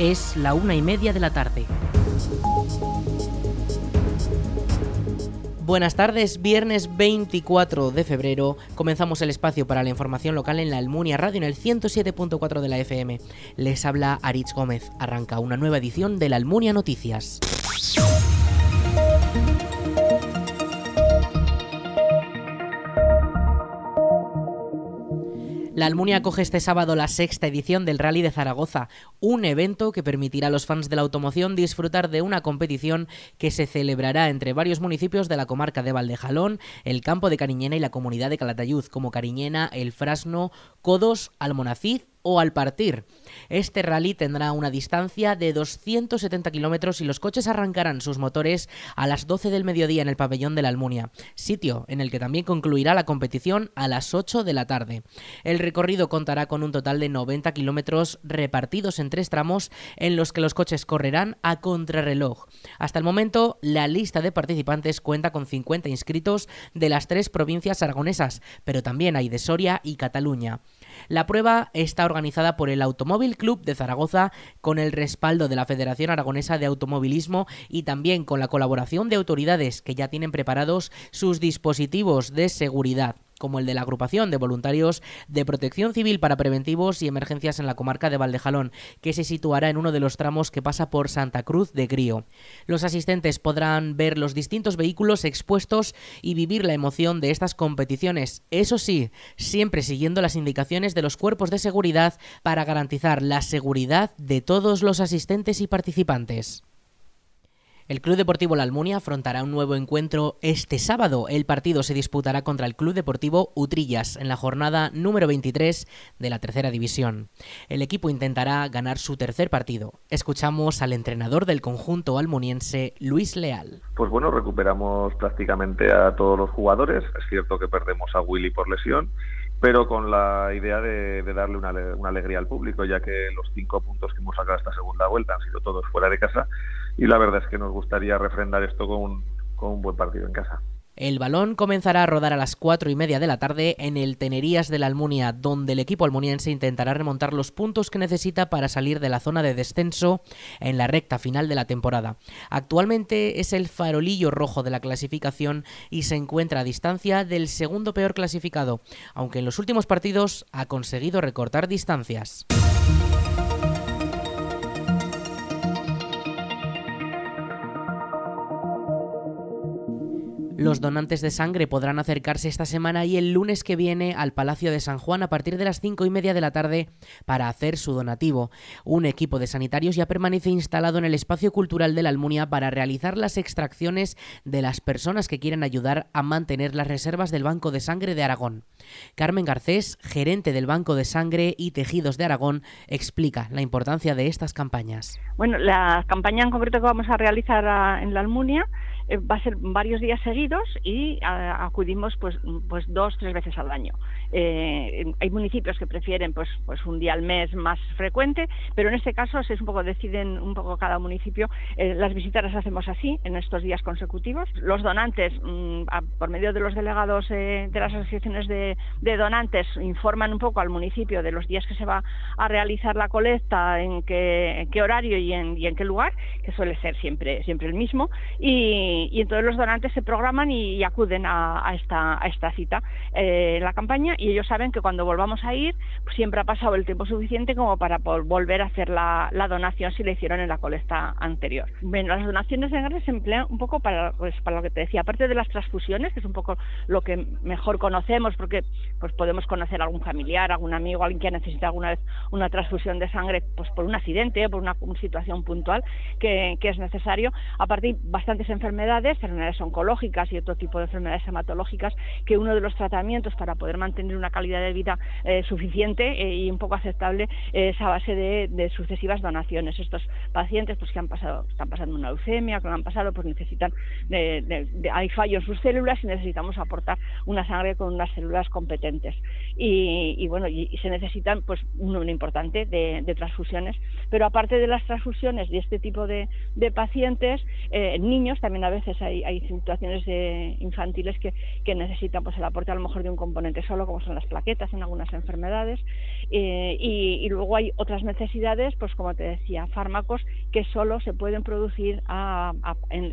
Es la una y media de la tarde. Buenas tardes, viernes 24 de febrero comenzamos el espacio para la información local en la Almunia Radio en el 107.4 de la FM. Les habla Aritz Gómez. Arranca una nueva edición de la Almunia Noticias. La Almunia acoge este sábado la sexta edición del Rally de Zaragoza, un evento que permitirá a los fans de la automoción disfrutar de una competición que se celebrará entre varios municipios de la comarca de Valdejalón, el campo de Cariñena y la comunidad de Calatayud, como Cariñena, El Frasno, Codos, Almonacid o al partir. Este rally tendrá una distancia de 270 kilómetros y los coches arrancarán sus motores a las 12 del mediodía en el pabellón de la Almunia, sitio en el que también concluirá la competición a las 8 de la tarde. El recorrido contará con un total de 90 kilómetros repartidos en tres tramos en los que los coches correrán a contrarreloj. Hasta el momento, la lista de participantes cuenta con 50 inscritos de las tres provincias aragonesas, pero también hay de Soria y Cataluña. La prueba está organizada por el Automóvil Club de Zaragoza con el respaldo de la Federación Aragonesa de Automovilismo y también con la colaboración de autoridades que ya tienen preparados sus dispositivos de seguridad como el de la agrupación de voluntarios de protección civil para preventivos y emergencias en la comarca de Valdejalón, que se situará en uno de los tramos que pasa por Santa Cruz de Grío. Los asistentes podrán ver los distintos vehículos expuestos y vivir la emoción de estas competiciones, eso sí, siempre siguiendo las indicaciones de los cuerpos de seguridad para garantizar la seguridad de todos los asistentes y participantes. El Club Deportivo La Almunia afrontará un nuevo encuentro este sábado. El partido se disputará contra el Club Deportivo Utrillas en la jornada número 23 de la tercera división. El equipo intentará ganar su tercer partido. Escuchamos al entrenador del conjunto almuniense, Luis Leal. Pues bueno, recuperamos prácticamente a todos los jugadores. Es cierto que perdemos a Willy por lesión pero con la idea de, darle una, una, alegría al público, ya que los cinco puntos que hemos sacado esta segunda vuelta han sido todos fuera de casa y la verdad es que nos gustaría refrendar esto con un, buen partido en casa. El balón comenzará a rodar a las cuatro y media de la tarde en el Tenerías de la Almunia, donde el equipo almuniense intentará remontar los puntos que necesita para salir de la zona de descenso en la recta final de la temporada. Actualmente es el farolillo rojo de la clasificación y se encuentra a distancia del segundo peor clasificado, aunque en los últimos partidos ha conseguido recortar distancias. Los donantes de sangre podrán acercarse esta semana y el lunes que viene al Palacio de San Juan a partir de las cinco y media de la tarde para hacer su donativo. Un equipo de sanitarios ya permanece instalado en el espacio cultural de la Almunia para realizar las extracciones de las personas que quieren ayudar a mantener las reservas del Banco de Sangre de Aragón. Carmen Garcés, gerente del Banco de Sangre y Tejidos de Aragón, explica la importancia de estas campañas. Bueno, la campaña en concreto que vamos a realizar en la Almunia va a ser varios días seguidos y acudimos pues, pues dos, tres veces al año. Eh, hay municipios que prefieren pues, pues un día al mes más frecuente, pero en este caso es un poco deciden un poco cada municipio. Eh, las visitas las hacemos así en estos días consecutivos. Los donantes, mm, por medio de los delegados de las asociaciones de, donantes, informan un poco al municipio de los días que se va a realizar la colecta, en qué, horario y en, qué lugar, que suele ser siempre, siempre el mismo. Y, entonces los donantes se programan y, acuden a, esta, a esta cita eh, la campaña y ellos saben que cuando volvamos a ir pues siempre ha pasado el tiempo suficiente como para volver a hacer la, donación si la hicieron en la colecta anterior. Bueno, las donaciones de sangre se emplean un poco para, pues, para lo que te decía, aparte de las transfusiones, que es un poco lo que mejor conocemos porque pues podemos conocer a algún familiar, algún amigo, alguien que ha necesitado alguna vez una transfusión de sangre pues por un accidente o por una, situación puntual que, que es necesario. Aparte hay bastantes enfermedades enfermedades oncológicas y otro tipo de enfermedades hematológicas, que uno de los tratamientos para poder mantener una calidad de vida eh, suficiente eh, y un poco aceptable es a base de, sucesivas donaciones. Estos pacientes pues que han pasado, están pasando una leucemia, que han pasado, pues necesitan, hay fallo en sus células y necesitamos aportar una sangre con unas células competentes. Y, bueno, y, se necesitan pues un número importante de, transfusiones, pero aparte de las transfusiones de este tipo de, pacientes, eh, niños también a veces hay, hay situaciones infantiles que, que, necesitan pues el aporte a lo mejor de un componente solo, como son las plaquetas en algunas enfermedades, eh, y, luego hay otras necesidades, pues como te decía, fármacos que solo se pueden producir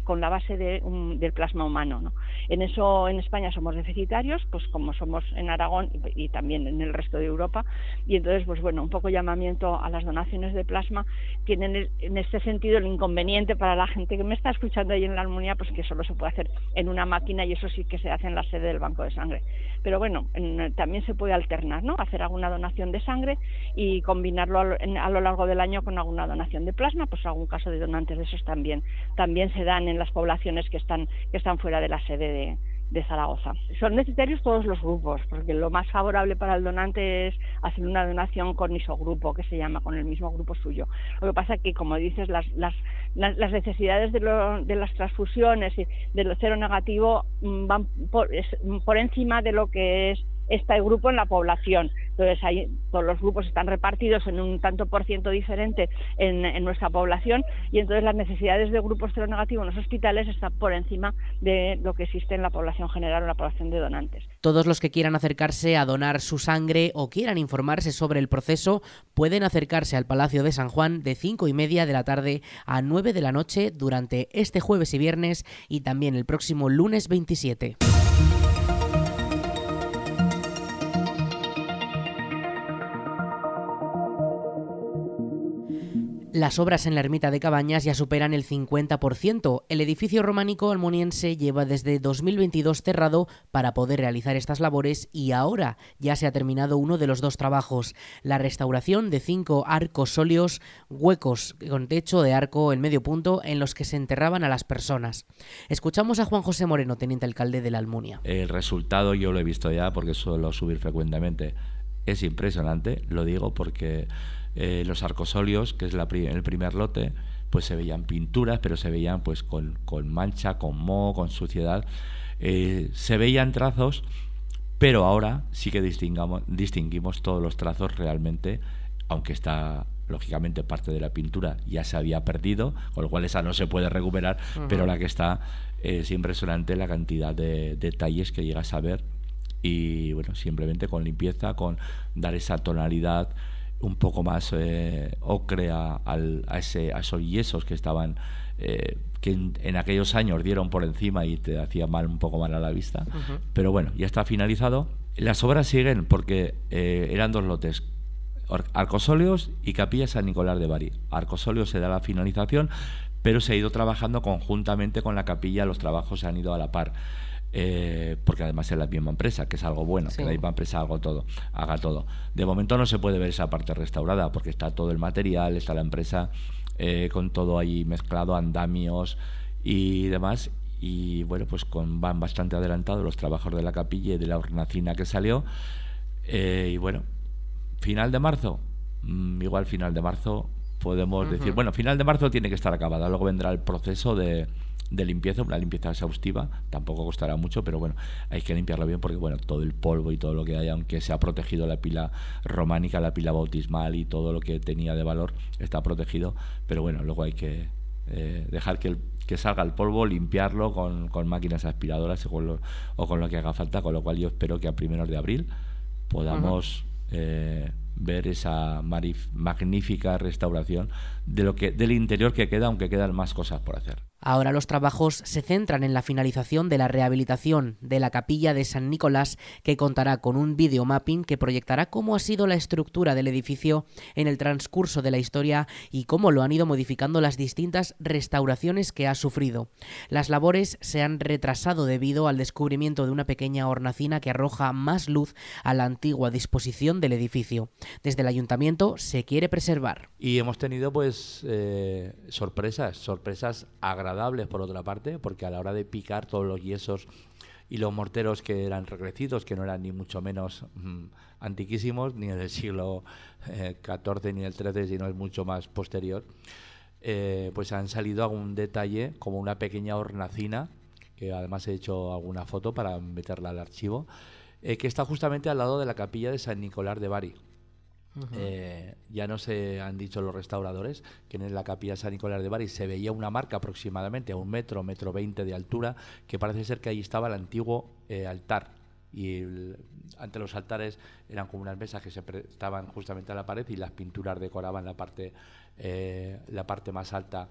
con la base de, del plasma humano. ¿no? En eso en España somos deficitarios, pues como somos en Aragón y, también en el resto de Europa, y entonces pues bueno, un poco llamamiento a las donaciones de plasma tienen en este sentido el inconveniente para la gente que me está escuchando ahí en la Almunia, pues que solo se puede hacer en una máquina y eso sí que se hace en la sede del banco de sangre. Pero bueno, también se puede alternar, ¿no? Hacer alguna donación de sangre y combinarlo a lo, largo del año con alguna donación de plasma, pues algún caso de donantes de esos también también se dan en las poblaciones que están que están fuera de la sede de, Zaragoza. Son necesarios todos los grupos, porque lo más favorable para el donante es hacer una donación con isogrupo, que se llama, con el mismo grupo suyo. Lo que pasa es que, como dices, las, las, las necesidades de, de, las transfusiones y de lo cero negativo mm, van por, por encima de lo que es este grupo en la población. Entonces, todos los grupos están repartidos en un tanto por ciento diferente en, nuestra población y entonces las necesidades de grupos negativos en los hospitales están por encima de lo que existe en la población general o la población de donantes. Todos los que quieran acercarse a donar su sangre o quieran informarse sobre el proceso pueden acercarse al Palacio de San Juan de 5 y media de la tarde a 9 de la noche durante este jueves y viernes y también el próximo lunes 27. Las obras en la ermita de Cabañas ya superan el 50%. El edificio románico almoniense lleva desde 2022 cerrado para poder realizar estas labores y ahora ya se ha terminado uno de los dos trabajos, la restauración de cinco arcos sóleos, huecos con techo de arco en medio punto en los que se enterraban a las personas. Escuchamos a Juan José Moreno, teniente alcalde de la Almunia. El resultado yo lo he visto ya porque suelo subir frecuentemente. Es impresionante, lo digo porque eh, los arcosolios, que es la, el primer lote, pues se veían pinturas, pero se veían pues con, mancha, con moho, con suciedad. Eh, se veían trazos, pero ahora sí que distingamos, distinguimos todos los trazos realmente, aunque está lógicamente parte de la pintura ya se había perdido, con lo cual esa no se puede recuperar, pero la que está es impresionante la cantidad de detalles que llegas a ver y bueno, simplemente con limpieza, con dar esa tonalidad un poco más eh, ocre a, ese, a esos yesos que estaban eh, que en, aquellos años dieron por encima y te hacía mal un poco mal a la vista. Pero bueno ya está finalizado. Las obras siguen porque eh, eran dos lotes Arcosóleos y Capilla San Nicolás de Bari. Arcosóleos se da la finalización pero se ha ido trabajando conjuntamente con la capilla. Los trabajos se han ido a la par eh, porque además es la misma empresa, que es algo bueno, que la misma empresa haga todo, haga todo. De momento no se puede ver esa parte restaurada, porque está todo el material, está la empresa eh, con todo ahí mezclado, andamios y demás. Y bueno, pues con, van bastante adelantados los trabajos de la capilla y de la hornacina que salió. Eh, y bueno, final de marzo, mm, igual final de marzo podemos decir, bueno, final de marzo tiene que estar acabada, luego vendrá el proceso de de limpieza, una limpieza exhaustiva, tampoco costará mucho, pero bueno, hay que limpiarlo bien porque bueno, todo el polvo y todo lo que hay, aunque se ha protegido la pila románica, la pila bautismal y todo lo que tenía de valor está protegido, pero bueno, luego hay que eh, dejar que, que salga el polvo, limpiarlo con, con máquinas aspiradoras o con, lo, o con lo que haga falta, con lo cual yo espero que a primeros de abril podamos eh, ver esa magnífica restauración de lo que del interior que queda, aunque quedan más cosas por hacer. Ahora los trabajos se centran en la finalización de la rehabilitación de la capilla de San Nicolás, que contará con un videomapping que proyectará cómo ha sido la estructura del edificio en el transcurso de la historia y cómo lo han ido modificando las distintas restauraciones que ha sufrido. Las labores se han retrasado debido al descubrimiento de una pequeña hornacina que arroja más luz a la antigua disposición del edificio. Desde el ayuntamiento se quiere preservar. Y hemos tenido pues eh, sorpresas, sorpresas agradables por otra parte, porque a la hora de picar todos los yesos y los morteros que eran regrecidos, que no eran ni mucho menos mm, antiquísimos, ni del siglo XIV eh, ni del XIII, sino es mucho más posterior, eh, pues han salido algún detalle, como una pequeña hornacina, que además he hecho alguna foto para meterla al archivo, eh, que está justamente al lado de la capilla de San Nicolás de Bari. Eh, ya no se han dicho los restauradores que en la capilla San Nicolás de Bari se veía una marca aproximadamente a un metro, metro veinte de altura, que parece ser que ahí estaba el antiguo eh, altar. Y ante los altares eran como unas mesas que se estaban justamente a la pared y las pinturas decoraban la parte, eh, la parte más alta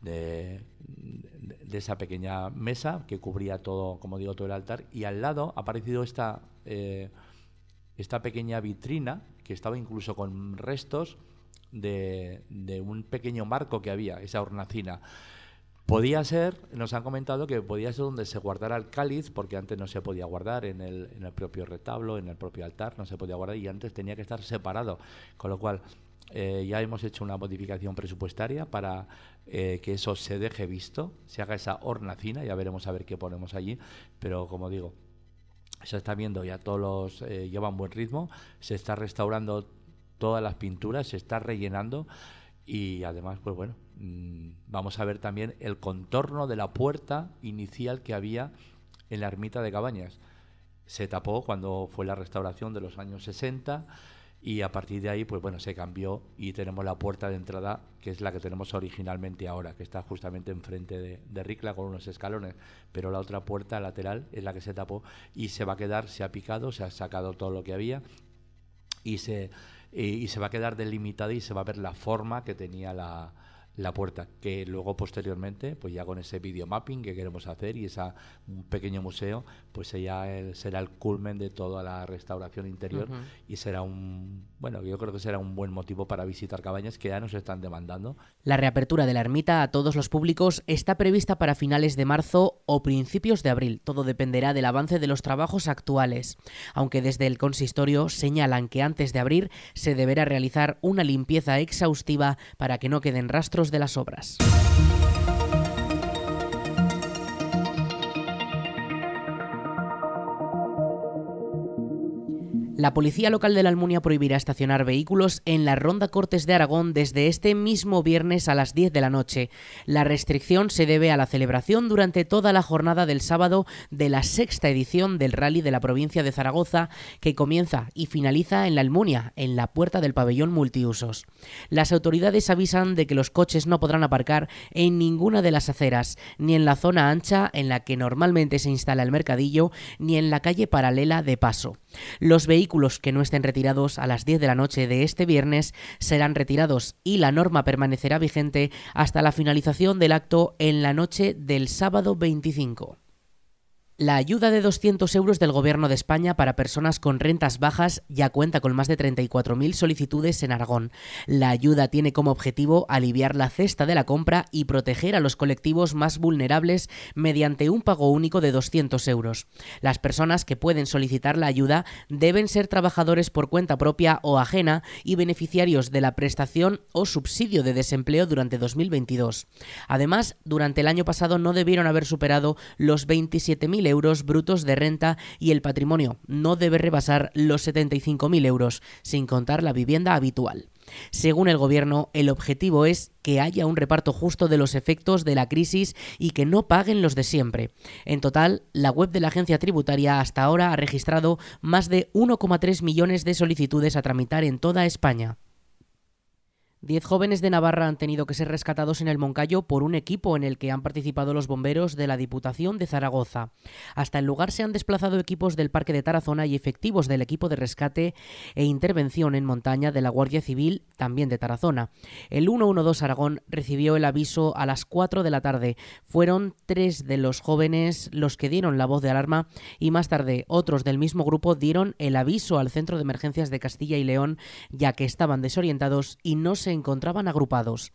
de, de, esa pequeña mesa que cubría todo, como digo, todo el altar. Y al lado ha aparecido esta esta pequeña vitrina que estaba incluso con restos de, un pequeño marco que había, esa hornacina. Podía ser, nos han comentado que podía ser donde se guardara el cáliz, porque antes no se podía guardar en el, en el propio retablo, en el propio altar, no se podía guardar y antes tenía que estar separado. Con lo cual, eh, ya hemos hecho una modificación presupuestaria para eh, que eso se deje visto, se haga esa hornacina, ya veremos a ver qué ponemos allí, pero como digo, se está viendo ya todos los eh, llevan buen ritmo, se está restaurando todas las pinturas, se está rellenando y además, pues bueno, mm, vamos a ver también el contorno de la puerta inicial que había en la ermita de Cabañas. Se tapó cuando fue la restauración de los años 60 y a partir de ahí, pues bueno, se cambió y tenemos la puerta de entrada, que es la que tenemos originalmente ahora, que está justamente enfrente de, de Ricla con unos escalones, pero la otra puerta lateral es la que se tapó y se va a quedar, se ha picado, se ha sacado todo lo que había y se, y se va a quedar delimitada y se va a ver la forma que tenía la, la puerta, que luego posteriormente, pues ya con ese video mapping que queremos hacer y un pequeño museo, pues ya será el culmen de toda la restauración interior y será un, bueno, yo creo que será un buen motivo para visitar cabañas que ya nos están demandando. La reapertura de la ermita a todos los públicos está prevista para finales de marzo o principios de abril. Todo dependerá del avance de los trabajos actuales, aunque desde el consistorio señalan que antes de abrir se deberá realizar una limpieza exhaustiva para que no queden rastros de las obras. La policía local de la Almunia prohibirá estacionar vehículos en la Ronda Cortes de Aragón desde este mismo viernes a las 10 de la noche. La restricción se debe a la celebración durante toda la jornada del sábado de la sexta edición del rally de la provincia de Zaragoza, que comienza y finaliza en la Almunia, en la puerta del pabellón multiusos. Las autoridades avisan de que los coches no podrán aparcar en ninguna de las aceras, ni en la zona ancha en la que normalmente se instala el mercadillo, ni en la calle paralela de paso. Los que no estén retirados a las 10 de la noche de este viernes serán retirados y la norma permanecerá vigente hasta la finalización del acto en la noche del sábado 25. La ayuda de 200 euros del Gobierno de España para personas con rentas bajas ya cuenta con más de 34.000 solicitudes en Aragón. La ayuda tiene como objetivo aliviar la cesta de la compra y proteger a los colectivos más vulnerables mediante un pago único de 200 euros. Las personas que pueden solicitar la ayuda deben ser trabajadores por cuenta propia o ajena y beneficiarios de la prestación o subsidio de desempleo durante 2022. Además, durante el año pasado no debieron haber superado los 27.000 euros brutos de renta y el patrimonio no debe rebasar los 75.000 euros, sin contar la vivienda habitual. Según el Gobierno, el objetivo es que haya un reparto justo de los efectos de la crisis y que no paguen los de siempre. En total, la web de la agencia tributaria hasta ahora ha registrado más de 1,3 millones de solicitudes a tramitar en toda España. Diez jóvenes de Navarra han tenido que ser rescatados en el Moncayo por un equipo en el que han participado los bomberos de la Diputación de Zaragoza. Hasta el lugar se han desplazado equipos del Parque de Tarazona y efectivos del equipo de rescate e intervención en montaña de la Guardia Civil, también de Tarazona. El 112 Aragón recibió el aviso a las 4 de la tarde. Fueron tres de los jóvenes los que dieron la voz de alarma y más tarde otros del mismo grupo dieron el aviso al Centro de Emergencias de Castilla y León, ya que estaban desorientados y no se encontraban agrupados.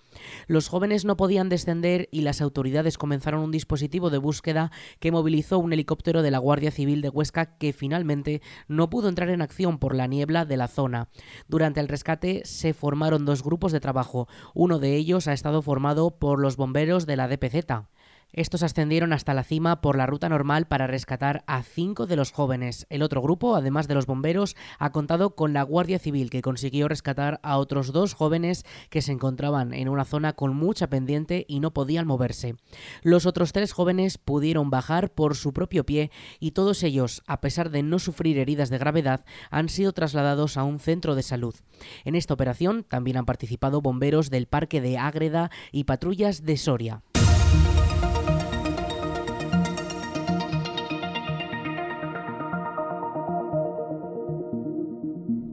Los jóvenes no podían descender y las autoridades comenzaron un dispositivo de búsqueda que movilizó un helicóptero de la Guardia Civil de Huesca que finalmente no pudo entrar en acción por la niebla de la zona. Durante el rescate se formaron dos grupos de trabajo. Uno de ellos ha estado formado por los bomberos de la DPZ. Estos ascendieron hasta la cima por la ruta normal para rescatar a cinco de los jóvenes. El otro grupo, además de los bomberos, ha contado con la Guardia Civil, que consiguió rescatar a otros dos jóvenes que se encontraban en una zona con mucha pendiente y no podían moverse. Los otros tres jóvenes pudieron bajar por su propio pie y todos ellos, a pesar de no sufrir heridas de gravedad, han sido trasladados a un centro de salud. En esta operación también han participado bomberos del Parque de Ágreda y patrullas de Soria.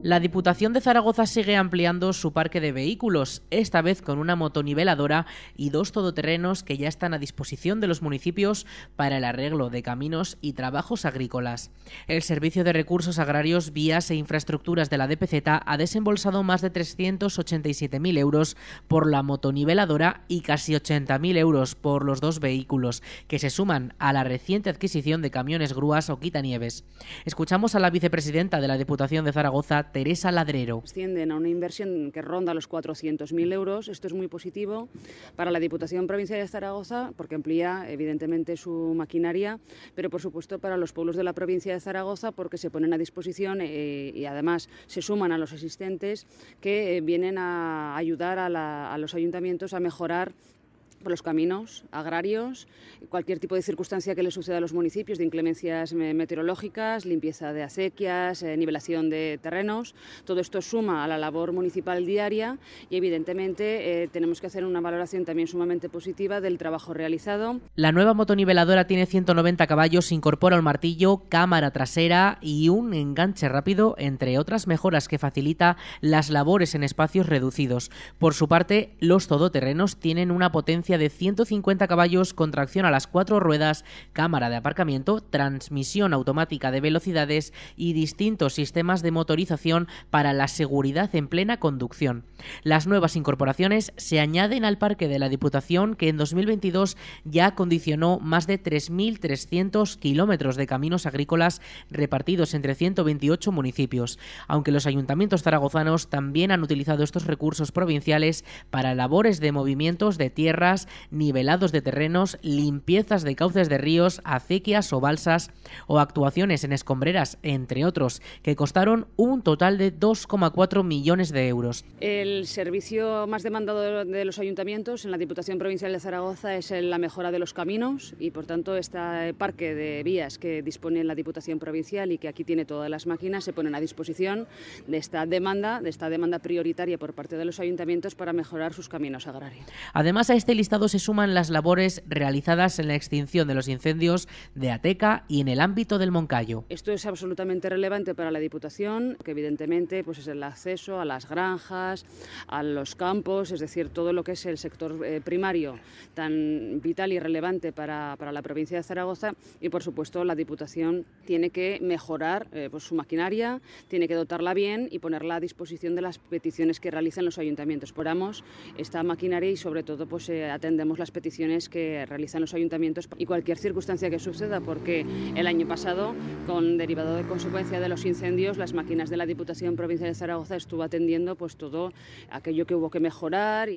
La Diputación de Zaragoza sigue ampliando su parque de vehículos, esta vez con una motoniveladora y dos todoterrenos que ya están a disposición de los municipios para el arreglo de caminos y trabajos agrícolas. El Servicio de Recursos Agrarios, Vías e Infraestructuras de la DPZ ha desembolsado más de 387.000 euros por la motoniveladora y casi 80.000 euros por los dos vehículos, que se suman a la reciente adquisición de camiones grúas o quitanieves. Escuchamos a la vicepresidenta de la Diputación de Zaragoza, Teresa Ladrero. Ascienden a una inversión que ronda los 400.000 euros. Esto es muy positivo para la Diputación Provincial de Zaragoza porque amplía evidentemente su maquinaria, pero por supuesto para los pueblos de la provincia de Zaragoza porque se ponen a disposición eh, y además se suman a los asistentes que eh, vienen a ayudar a los ayuntamientos a mejorar por los caminos agrarios, cualquier tipo de circunstancia que le suceda a los municipios, de inclemencias meteorológicas, limpieza de acequias, eh, nivelación de terrenos. Todo esto suma a la labor municipal diaria y evidentemente eh, tenemos que hacer una valoración también sumamente positiva del trabajo realizado. La nueva motoniveladora tiene 190 caballos, incorpora un martillo, cámara trasera y un enganche rápido, entre otras mejoras que facilita las labores en espacios reducidos. Por su parte, los todoterrenos tienen una potencia de 150 caballos con tracción a las cuatro ruedas, cámara de aparcamiento, transmisión automática de velocidades y distintos sistemas de motorización para la seguridad en plena conducción. Las nuevas incorporaciones se añaden al parque de la Diputación que en 2022 ya acondicionó más de 3.300 kilómetros de caminos agrícolas repartidos entre 128 municipios, aunque los ayuntamientos zaragozanos también han utilizado estos recursos provinciales para labores de movimientos de tierras, nivelados de terrenos, limpiezas de cauces de ríos, acequias o balsas o actuaciones en escombreras, entre otros, que costaron un total de 2,4 millones de euros. El servicio más demandado de los ayuntamientos en la Diputación Provincial de Zaragoza es la mejora de los caminos y, por tanto, este parque de vías que dispone la Diputación Provincial y que aquí tiene todas las máquinas se ponen a disposición de esta demanda, de esta demanda prioritaria por parte de los ayuntamientos para mejorar sus caminos agrarios. Además, a este listado se suman las labores realizadas en la extinción de los incendios de Ateca y en el ámbito del Moncayo. Esto es absolutamente relevante para la Diputación, que evidentemente pues es el acceso a las granjas, a los campos, es decir, todo lo que es el sector eh, primario tan vital y relevante para, para, la provincia de Zaragoza y por supuesto la Diputación tiene que mejorar eh, pues, su maquinaria, tiene que dotarla bien y ponerla a disposición de las peticiones que realizan los ayuntamientos. Poramos esta maquinaria y sobre todo pues eh, atendemos las peticiones que realizan los ayuntamientos y cualquier circunstancia que suceda, porque el año pasado, con derivado de consecuencia de los incendios, las máquinas de la Diputación Provincial de Zaragoza estuvo atendiendo pues todo aquello que hubo que mejorar.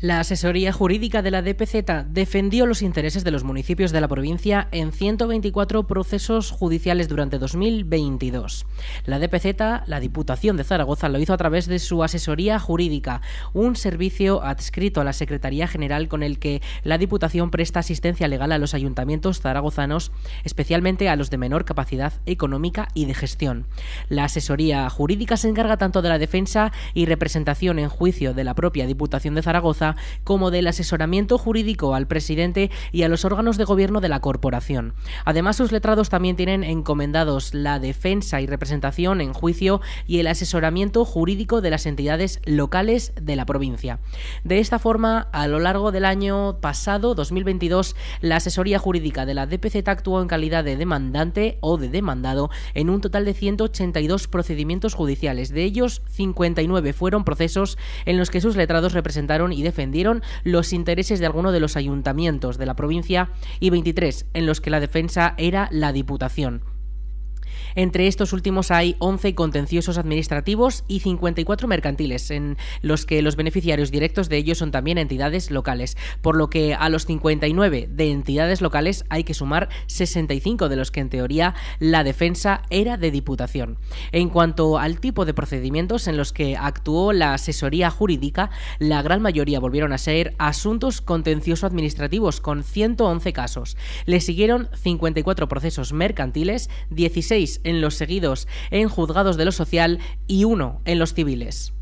La asesoría jurídica de la DPZ defendió los intereses de los municipios de la provincia en 124 procesos judiciales durante 2022. La DPZ, la Diputación de Zaragoza, lo hizo a través de su asesoría jurídica, un servicio adscrito a la Secretaría General con el que la Diputación presta asistencia legal a los ayuntamientos zaragozanos, especialmente a los de menor capacidad económica y de gestión. La asesoría jurídica se encarga tanto de la defensa y representación en juicio de la propia Diputación de Zaragoza como del asesoramiento jurídico al presidente y a los órganos de gobierno de la corporación. Además, sus letrados también tienen encomendados la defensa y representación en juicio y el asesoramiento jurídico de las entidades locales de la provincia. De esta forma, a lo largo del año pasado, 2022, la asesoría jurídica de la DPZ actuó en calidad de demandante o de demandado en un total de 182 procedimientos judiciales. De ellos, 59 fueron procesos en los que sus letrados representaron y defendieron defendieron los intereses de alguno de los ayuntamientos de la provincia y 23 en los que la defensa era la Diputación. Entre estos últimos hay 11 contenciosos administrativos y 54 mercantiles, en los que los beneficiarios directos de ellos son también entidades locales, por lo que a los 59 de entidades locales hay que sumar 65 de los que en teoría la defensa era de diputación. En cuanto al tipo de procedimientos en los que actuó la asesoría jurídica, la gran mayoría volvieron a ser asuntos contencioso administrativos con 111 casos. Le siguieron 54 procesos mercantiles, 16 en los seguidos en juzgados de lo social y uno en los civiles.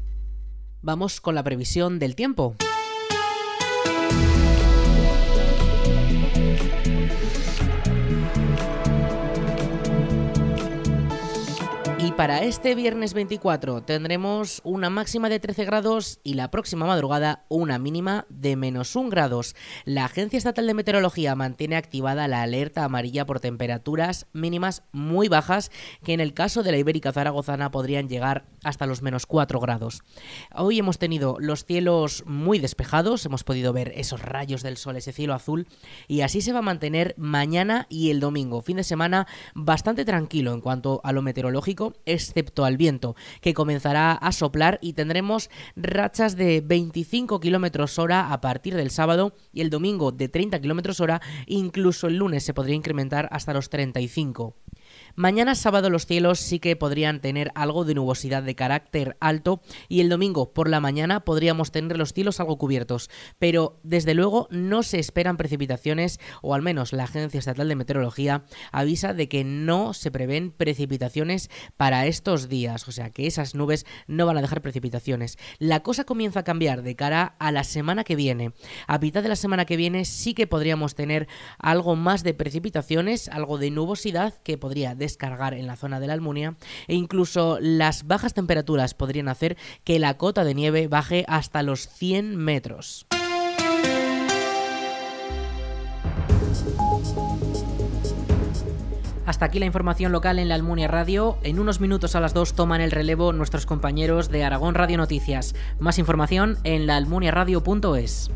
Vamos con la previsión del tiempo. Para este viernes 24 tendremos una máxima de 13 grados y la próxima madrugada una mínima de menos 1 grados. La Agencia Estatal de Meteorología mantiene activada la alerta amarilla por temperaturas mínimas muy bajas que en el caso de la Ibérica Zaragozana podrían llegar hasta los menos 4 grados. Hoy hemos tenido los cielos muy despejados, hemos podido ver esos rayos del sol, ese cielo azul y así se va a mantener mañana y el domingo, fin de semana bastante tranquilo en cuanto a lo meteorológico excepto al viento, que comenzará a soplar y tendremos rachas de 25 km hora a partir del sábado y el domingo de 30 km hora, incluso el lunes se podría incrementar hasta los 35. Mañana sábado los cielos sí que podrían tener algo de nubosidad de carácter alto y el domingo por la mañana podríamos tener los cielos algo cubiertos, pero desde luego no se esperan precipitaciones o al menos la Agencia Estatal de Meteorología avisa de que no se prevén precipitaciones para estos días, o sea que esas nubes no van a dejar precipitaciones. La cosa comienza a cambiar de cara a la semana que viene. A mitad de la semana que viene sí que podríamos tener algo más de precipitaciones, algo de nubosidad que podría descargar en la zona de la Almunia e incluso las bajas temperaturas podrían hacer que la cota de nieve baje hasta los 100 metros. Hasta aquí la información local en la Almunia Radio. En unos minutos a las 2 toman el relevo nuestros compañeros de Aragón Radio Noticias. Más información en laalmuniaradio.es.